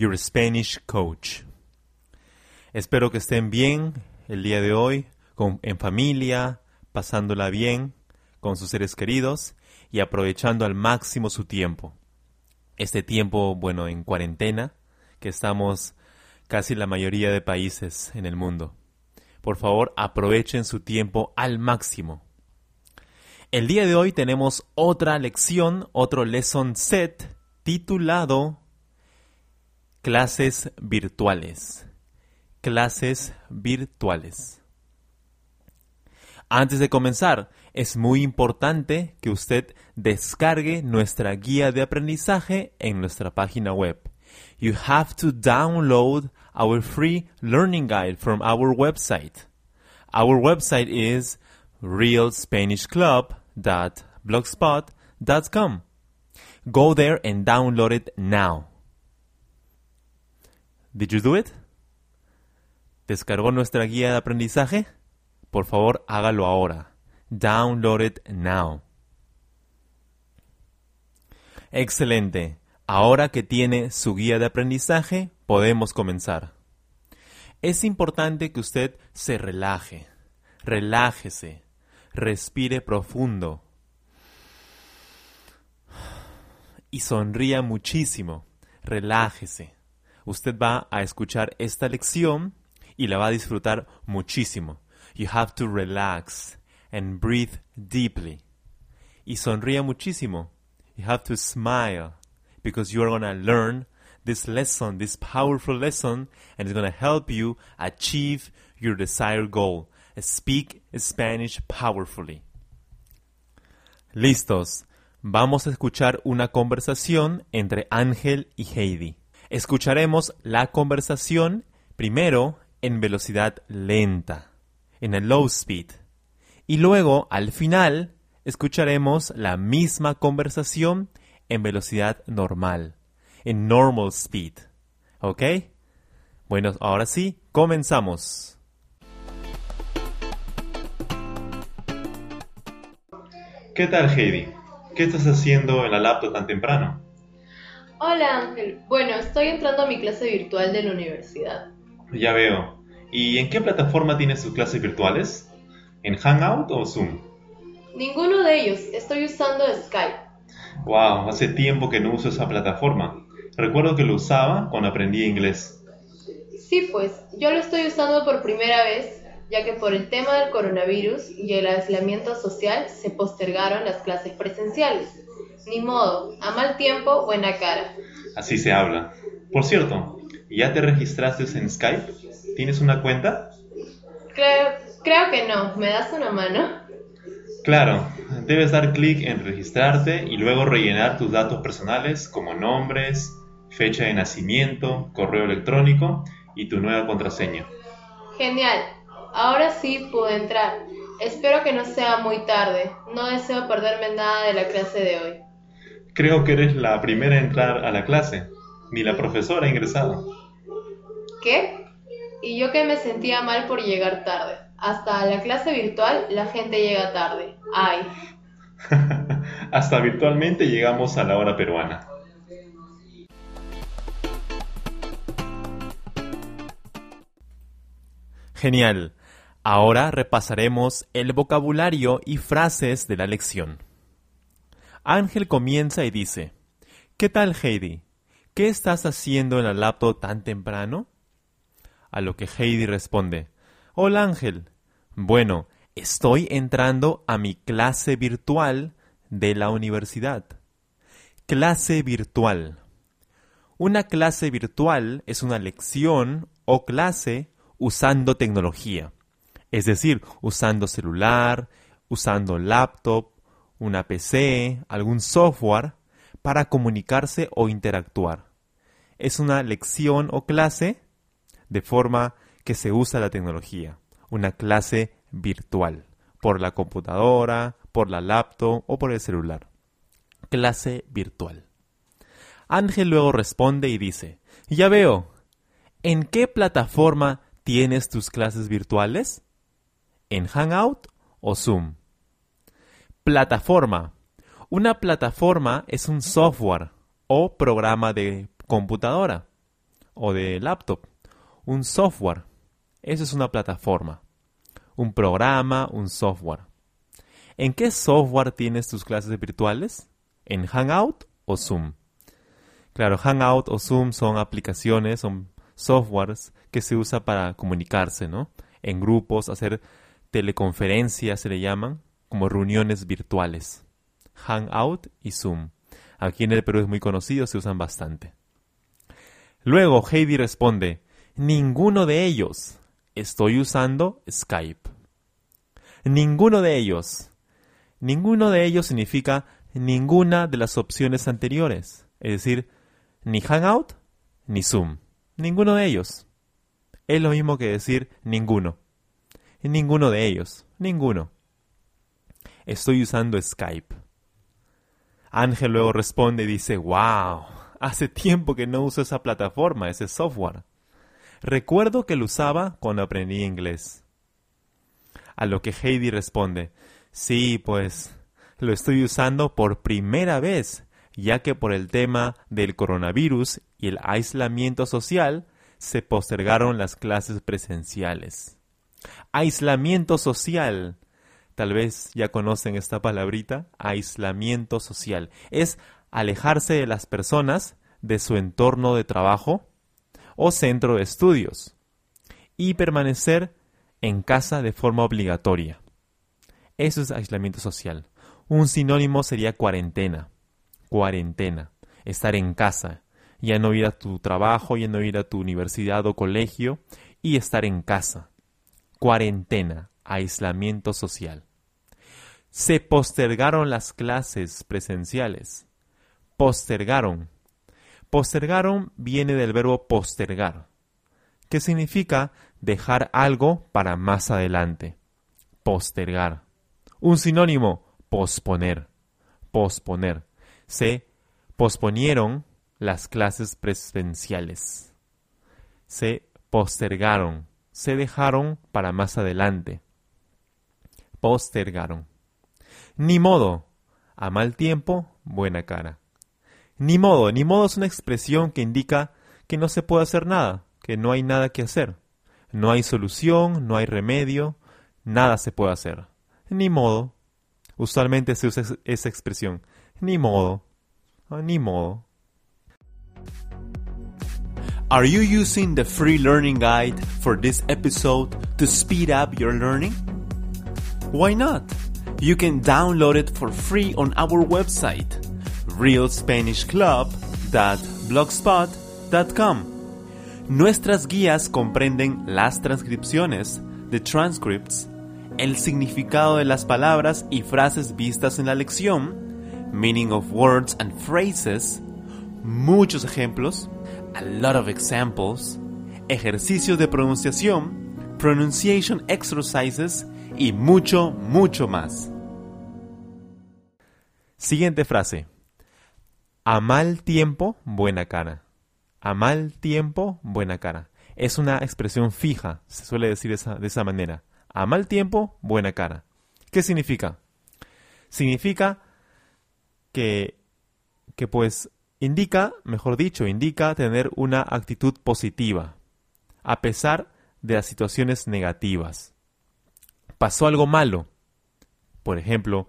your Spanish coach. Espero que estén bien el día de hoy, con, en familia, pasándola bien con sus seres queridos y aprovechando al máximo su tiempo. Este tiempo, bueno, en cuarentena, que estamos casi la mayoría de países en el mundo. Por favor, aprovechen su tiempo al máximo. El día de hoy tenemos otra lección, otro lesson set titulado Clases virtuales. Clases virtuales. Antes de comenzar, es muy importante que usted descargue nuestra guía de aprendizaje en nuestra página web. You have to download our free learning guide from our website. Our website is realspanishclub.blogspot.com. Go there and download it now. Did you do it? ¿Descargó nuestra guía de aprendizaje? Por favor, hágalo ahora. Download it now. Excelente. Ahora que tiene su guía de aprendizaje, podemos comenzar. Es importante que usted se relaje, relájese, respire profundo y sonría muchísimo. Relájese. Usted va a escuchar esta lección y la va a disfrutar muchísimo. You have to relax and breathe deeply. Y sonría muchísimo. You have to smile because you are going to learn this lesson, this powerful lesson, and it's going to help you achieve your desired goal. Speak Spanish powerfully. Listos. Vamos a escuchar una conversación entre Ángel y Heidi. Escucharemos la conversación primero en velocidad lenta, en el low speed, y luego al final escucharemos la misma conversación en velocidad normal, en normal speed. ¿Ok? Bueno, ahora sí, comenzamos. ¿Qué tal, Heidi? ¿Qué estás haciendo en la laptop tan temprano? Hola Ángel, bueno, estoy entrando a mi clase virtual de la universidad. Ya veo. ¿Y en qué plataforma tienes tus clases virtuales? ¿En Hangout o Zoom? Ninguno de ellos, estoy usando Skype. Wow, hace tiempo que no uso esa plataforma. Recuerdo que lo usaba cuando aprendí inglés. Sí, pues, yo lo estoy usando por primera vez, ya que por el tema del coronavirus y el aislamiento social se postergaron las clases presenciales. Ni modo, a mal tiempo, buena cara. Así se habla. Por cierto, ¿ya te registraste en Skype? ¿Tienes una cuenta? Creo, creo que no. ¿Me das una mano? Claro, debes dar clic en registrarte y luego rellenar tus datos personales como nombres, fecha de nacimiento, correo electrónico y tu nueva contraseña. Genial. Ahora sí puedo entrar. Espero que no sea muy tarde. No deseo perderme nada de la clase de hoy. Creo que eres la primera a entrar a la clase. Ni la profesora ha ingresado. ¿Qué? Y yo que me sentía mal por llegar tarde. Hasta la clase virtual la gente llega tarde. Ay. Hasta virtualmente llegamos a la hora peruana. Genial. Ahora repasaremos el vocabulario y frases de la lección. Ángel comienza y dice, ¿Qué tal Heidi? ¿Qué estás haciendo en la laptop tan temprano? A lo que Heidi responde, Hola Ángel. Bueno, estoy entrando a mi clase virtual de la universidad. Clase virtual. Una clase virtual es una lección o clase usando tecnología, es decir, usando celular, usando laptop, una PC, algún software para comunicarse o interactuar. Es una lección o clase de forma que se usa la tecnología, una clase virtual, por la computadora, por la laptop o por el celular. Clase virtual. Ángel luego responde y dice, ya veo, ¿en qué plataforma tienes tus clases virtuales? ¿En Hangout o Zoom? Plataforma. Una plataforma es un software o programa de computadora o de laptop. Un software. Eso es una plataforma. Un programa, un software. ¿En qué software tienes tus clases virtuales? ¿En Hangout o Zoom? Claro, Hangout o Zoom son aplicaciones, son softwares que se usa para comunicarse, ¿no? En grupos, hacer teleconferencias se le llaman, como reuniones virtuales. Hangout y Zoom. Aquí en el Perú es muy conocido, se usan bastante. Luego Heidi responde, ninguno de ellos. Estoy usando Skype. Ninguno de ellos. Ninguno de ellos significa ninguna de las opciones anteriores. Es decir, ni Hangout ni Zoom. Ninguno de ellos. Es lo mismo que decir ninguno. Ninguno de ellos. Ninguno. Estoy usando Skype. Ángel luego responde y dice, wow, hace tiempo que no uso esa plataforma, ese software. Recuerdo que lo usaba cuando aprendí inglés. A lo que Heidi responde, sí, pues lo estoy usando por primera vez, ya que por el tema del coronavirus y el aislamiento social se postergaron las clases presenciales. Aislamiento social tal vez ya conocen esta palabrita, aislamiento social. Es alejarse de las personas de su entorno de trabajo o centro de estudios y permanecer en casa de forma obligatoria. Eso es aislamiento social. Un sinónimo sería cuarentena. Cuarentena. Estar en casa. Ya no ir a tu trabajo, ya no ir a tu universidad o colegio y estar en casa. Cuarentena. Aislamiento social se postergaron las clases presenciales. Postergaron. Postergaron viene del verbo postergar, que significa dejar algo para más adelante. Postergar. Un sinónimo, posponer. Posponer. Se posponieron las clases presenciales. Se postergaron. Se dejaron para más adelante. Postergaron. Ni modo. A mal tiempo, buena cara. Ni modo. Ni modo es una expresión que indica que no se puede hacer nada, que no hay nada que hacer. No hay solución, no hay remedio, nada se puede hacer. Ni modo. Usualmente se usa esa expresión. Ni modo. Ah, ni modo. Are you using the free learning guide for this episode to speed up your learning? Why not? You can download it for free on our website, realspanishclub.blogspot.com. Nuestras guías comprenden las transcripciones, the transcripts, el significado de las palabras y frases vistas en la lección, meaning of words and phrases, muchos ejemplos, a lot of examples, ejercicios de pronunciación, pronunciation exercises y mucho, mucho más. Siguiente frase. A mal tiempo, buena cara. A mal tiempo, buena cara. Es una expresión fija, se suele decir de esa manera. A mal tiempo, buena cara. ¿Qué significa? Significa que, que pues indica, mejor dicho, indica tener una actitud positiva, a pesar de las situaciones negativas pasó algo malo. Por ejemplo,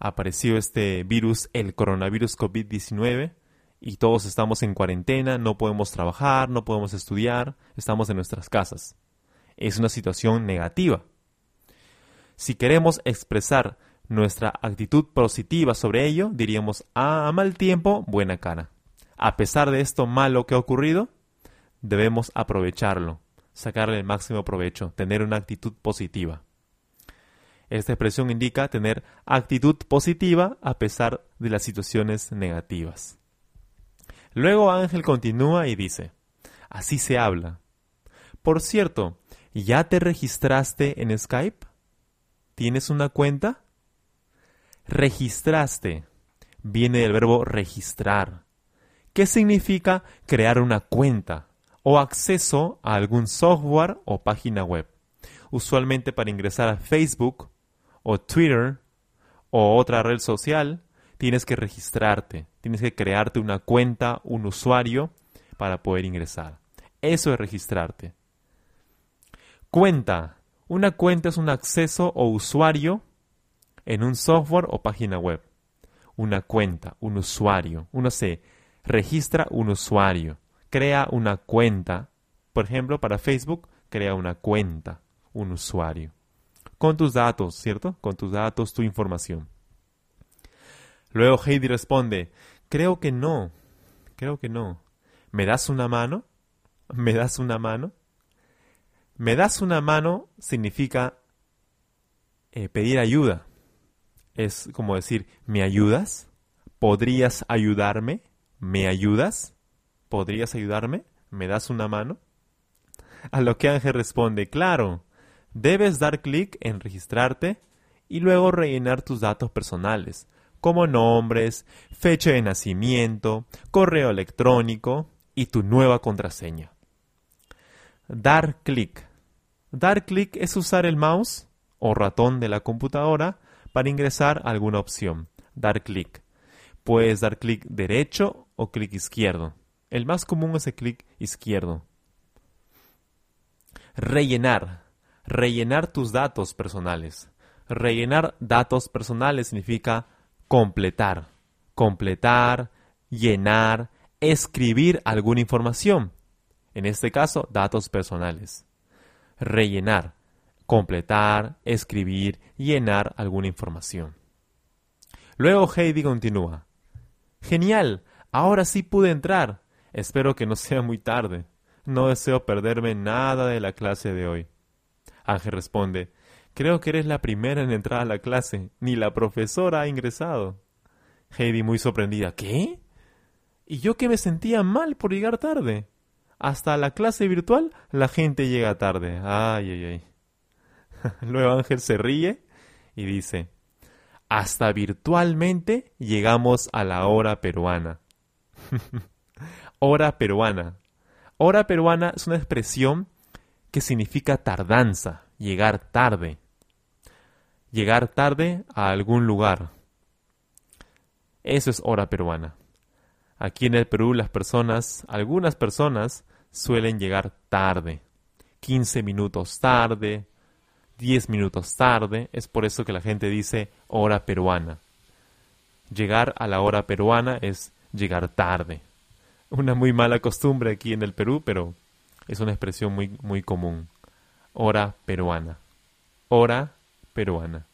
apareció este virus, el coronavirus COVID-19, y todos estamos en cuarentena, no podemos trabajar, no podemos estudiar, estamos en nuestras casas. Es una situación negativa. Si queremos expresar nuestra actitud positiva sobre ello, diríamos, ah, a mal tiempo, buena cara. A pesar de esto malo que ha ocurrido, debemos aprovecharlo, sacarle el máximo provecho, tener una actitud positiva. Esta expresión indica tener actitud positiva a pesar de las situaciones negativas. Luego Ángel continúa y dice, así se habla. Por cierto, ¿ya te registraste en Skype? ¿Tienes una cuenta? Registraste viene del verbo registrar, ¿Qué significa crear una cuenta o acceso a algún software o página web, usualmente para ingresar a Facebook o Twitter o otra red social, tienes que registrarte, tienes que crearte una cuenta, un usuario para poder ingresar. Eso es registrarte. Cuenta. Una cuenta es un acceso o usuario en un software o página web. Una cuenta, un usuario. Uno se registra un usuario, crea una cuenta. Por ejemplo, para Facebook, crea una cuenta, un usuario. Con tus datos, ¿cierto? Con tus datos, tu información. Luego Heidi responde, creo que no, creo que no. ¿Me das una mano? ¿Me das una mano? Me das una mano significa eh, pedir ayuda es como decir, ¿me ayudas? ¿Podrías ayudarme? ¿Me ayudas? ¿Podrías ayudarme? ¿Me das una mano? A lo que Ángel responde, claro, debes dar clic en registrarte y luego rellenar tus datos personales, como nombres, fecha de nacimiento, correo electrónico y tu nueva contraseña. Dar clic. Dar clic es usar el mouse o ratón de la computadora para ingresar a alguna opción. Dar clic. Puedes dar clic derecho o clic izquierdo. El más común es el clic izquierdo. Rellenar. Rellenar tus datos personales. Rellenar datos personales significa completar. Completar, llenar, escribir alguna información. En este caso, datos personales. Rellenar completar, escribir, llenar alguna información. Luego Heidi continúa. Genial, ahora sí pude entrar. Espero que no sea muy tarde. No deseo perderme nada de la clase de hoy. Ángel responde, Creo que eres la primera en entrar a la clase. Ni la profesora ha ingresado. Heidi muy sorprendida. ¿Qué? ¿Y yo que me sentía mal por llegar tarde? Hasta la clase virtual la gente llega tarde. Ay, ay, ay. Luego Ángel se ríe y dice, hasta virtualmente llegamos a la hora peruana. hora peruana. Hora peruana es una expresión que significa tardanza, llegar tarde. Llegar tarde a algún lugar. Eso es hora peruana. Aquí en el Perú las personas, algunas personas, suelen llegar tarde. 15 minutos tarde, 10 minutos tarde, es por eso que la gente dice hora peruana. Llegar a la hora peruana es llegar tarde. Una muy mala costumbre aquí en el Perú, pero es una expresión muy, muy común. Hora peruana. Hora peruana.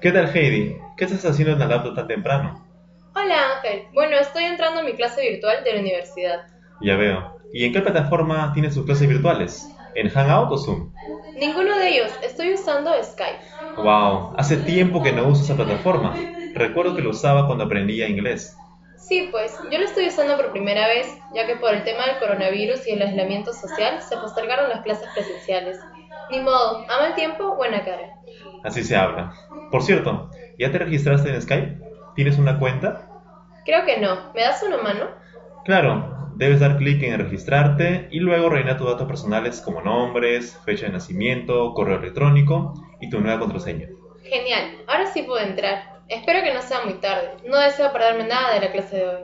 ¿Qué tal Heidi? ¿Qué estás haciendo en la laptop tan temprano? Hola Ángel. Bueno, estoy entrando a mi clase virtual de la universidad. Ya veo. ¿Y en qué plataforma tienes sus clases virtuales? ¿En Hangout o Zoom? Ninguno de ellos. Estoy usando Skype. Wow, hace tiempo que no uso esa plataforma. Recuerdo que lo usaba cuando aprendía inglés. Sí, pues yo lo estoy usando por primera vez, ya que por el tema del coronavirus y el aislamiento social se postergaron las clases presenciales. Ni modo, ama el tiempo, buena cara. Así se habla. Por cierto, ¿ya te registraste en Skype? ¿Tienes una cuenta? Creo que no. ¿Me das una mano? Claro, debes dar clic en registrarte y luego rellenar tus datos personales como nombres, fecha de nacimiento, correo electrónico y tu nueva contraseña. Genial, ahora sí puedo entrar. Espero que no sea muy tarde. No deseo perderme nada de la clase de hoy.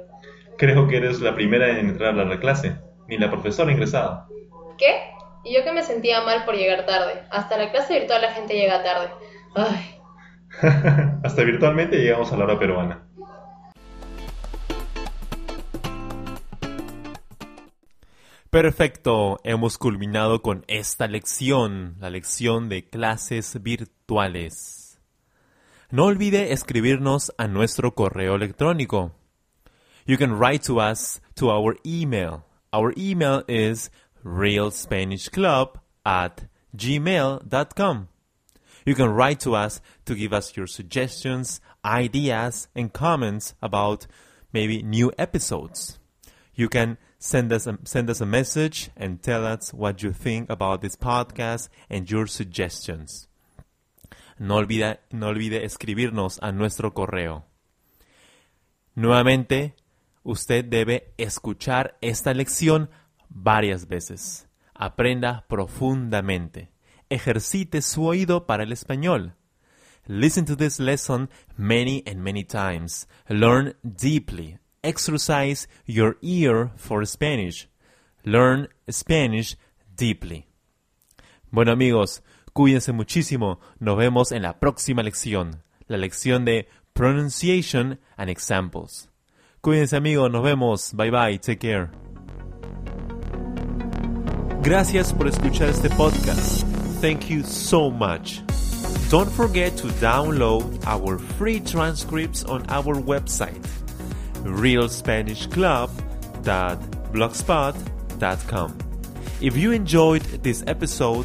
Creo que eres la primera en entrar a la clase, ni la profesora ingresada. ¿Qué? Y yo que me sentía mal por llegar tarde. Hasta la clase virtual la gente llega tarde. Ay. Hasta virtualmente llegamos a la hora peruana. Perfecto, hemos culminado con esta lección, la lección de clases virtuales. No olvide escribirnos a nuestro correo electrónico. You can write to us to our email. Our email is realspanishclub at gmail.com. You can write to us to give us your suggestions, ideas, and comments about maybe new episodes. You can send us a, send us a message and tell us what you think about this podcast and your suggestions. No olvide, no olvide escribirnos a nuestro correo. Nuevamente, usted debe escuchar esta lección varias veces. Aprenda profundamente. Ejercite su oído para el español. Listen to this lesson many and many times. Learn deeply. Exercise your ear for Spanish. Learn Spanish deeply. Bueno amigos, cuídense muchísimo. Nos vemos en la próxima lección. La lección de Pronunciation and Examples. Cuídense amigos, nos vemos. Bye bye, take care. Gracias por escuchar este podcast. Thank you so much. Don't forget to download our free transcripts on our website, realspanishclub.blogspot.com. If you enjoyed this episode,